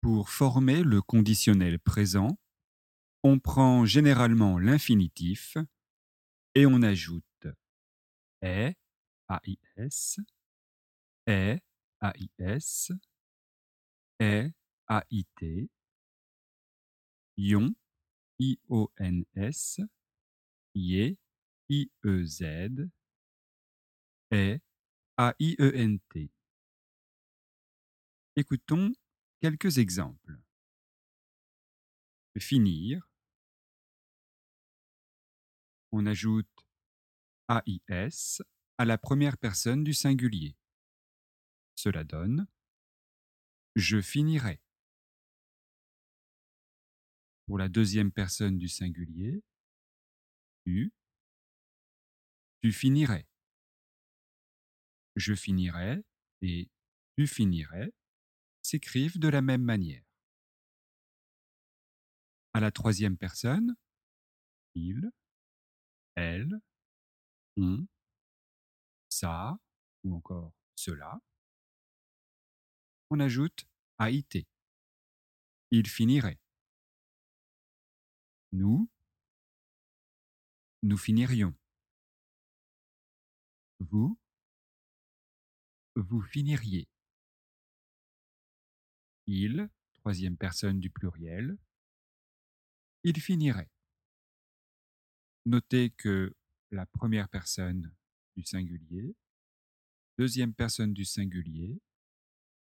Pour former le conditionnel présent, on prend généralement l'infinitif et on ajoute est, AIS, est, AIS, est, AIT, ion, IONS, IE, IEZ, est, AIENT. Écoutons quelques exemples. Finir. On ajoute AIS à la première personne du singulier. Cela donne je finirai. Pour la deuxième personne du singulier, tu, tu finirais. Je finirai et tu finirais s'écrivent de la même manière. À la troisième personne, il, elle, on, ça ou encore cela, on ajoute AIT. Il finirait. Nous, nous finirions. Vous, vous finiriez. Il, troisième personne du pluriel, il finirait. Notez que la première personne du singulier, deuxième personne du singulier,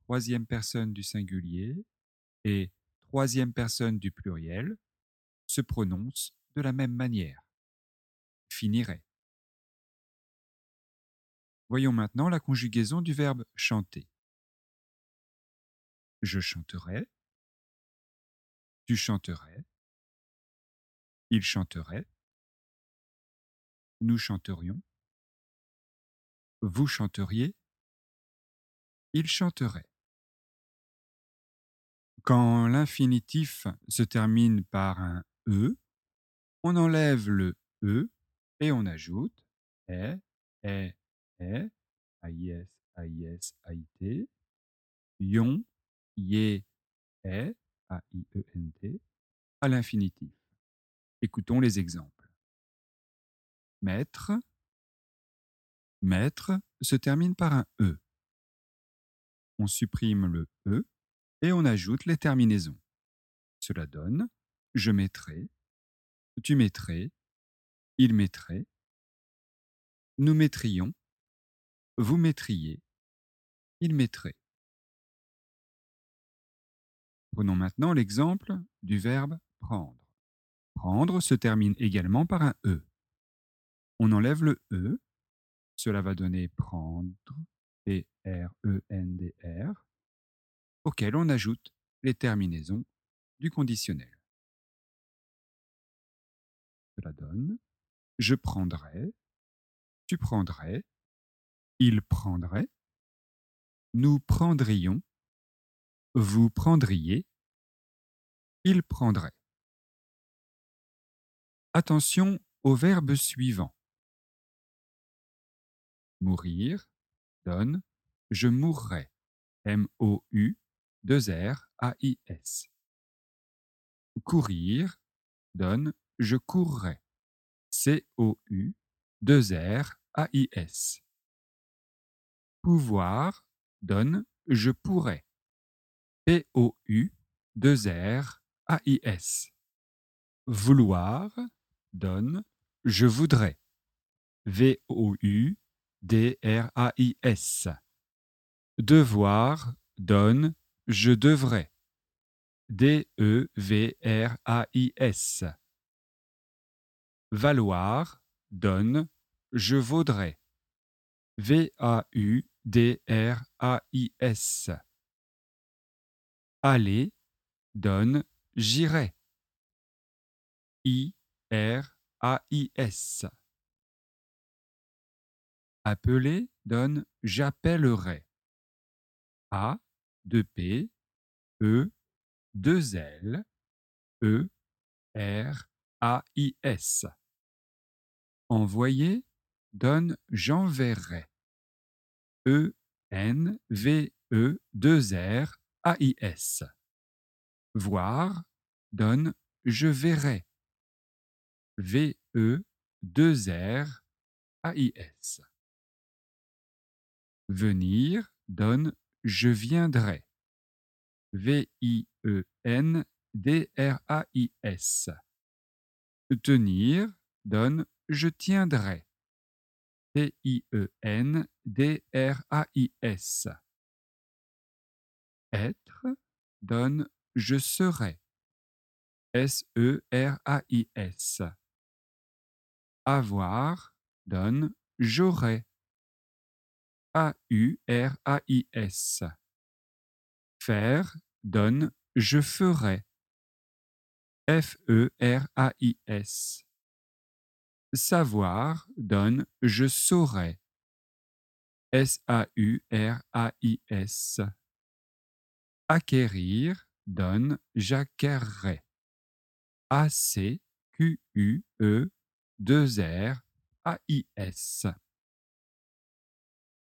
troisième personne du singulier et troisième personne du pluriel se prononcent de la même manière. Finirait. Voyons maintenant la conjugaison du verbe chanter. Je chanterai, tu chanterais, il chanterait, nous chanterions, vous chanteriez, il chanterait. Quand l'infinitif se termine par un E, on enlève le E et on ajoute est, est, AIS, AIS, AIT, ion, yé, est, A-I-E-N-T, à l'infinitif. Écoutons les exemples. Maître, maître se termine par un E. On supprime le E et on ajoute les terminaisons. Cela donne je mettrai, tu mettrais, il mettrait, nous mettrions, vous mettriez, il mettrait. Prenons maintenant l'exemple du verbe prendre. Prendre se termine également par un E. On enlève le E, cela va donner prendre, P-R-E-N-D-R, auquel on ajoute les terminaisons du conditionnel. Cela donne je prendrai, tu prendrais, il prendrait, nous prendrions, vous prendriez, il prendrait. Attention au verbe suivant. Mourir donne je mourrai. M-O-U 2 R A I S. Courir donne je courrai. C O U 2 R A I S. Pouvoir donne je pourrais. P O U 2 R A I S. Vouloir donne je voudrais. V O U D R A I S. Devoir donne je devrais. D-E-V-R-A-I-S. Valoir donne je vaudrais. V-A-U-D-R-A-I-S. Aller donne j'irai. I-R-A-I-S. Appeler donne j'appellerai. A, 2P, E, 2L, E, R, A, I, S. Envoyer donne j'enverrai. E, N V E 2 R A I S. Voir donne je verrai. V E 2 R A I S. Venir donne je viendrai. V I E N D R A I S. Tenir donne je tiendrai. T-I-E-N-D-R-A-I-S. Être donne je serai. S-E-R-A-I-S. Avoir donne j'aurai. A-U-R-A-I-S. Faire donne je ferai. F-E-R-A-I-S. Savoir donne je saurai. S-A-U-R-A-I-S. Acquérir donne j'acquerrai. A-C-Q-U-E 2 R A-I-S.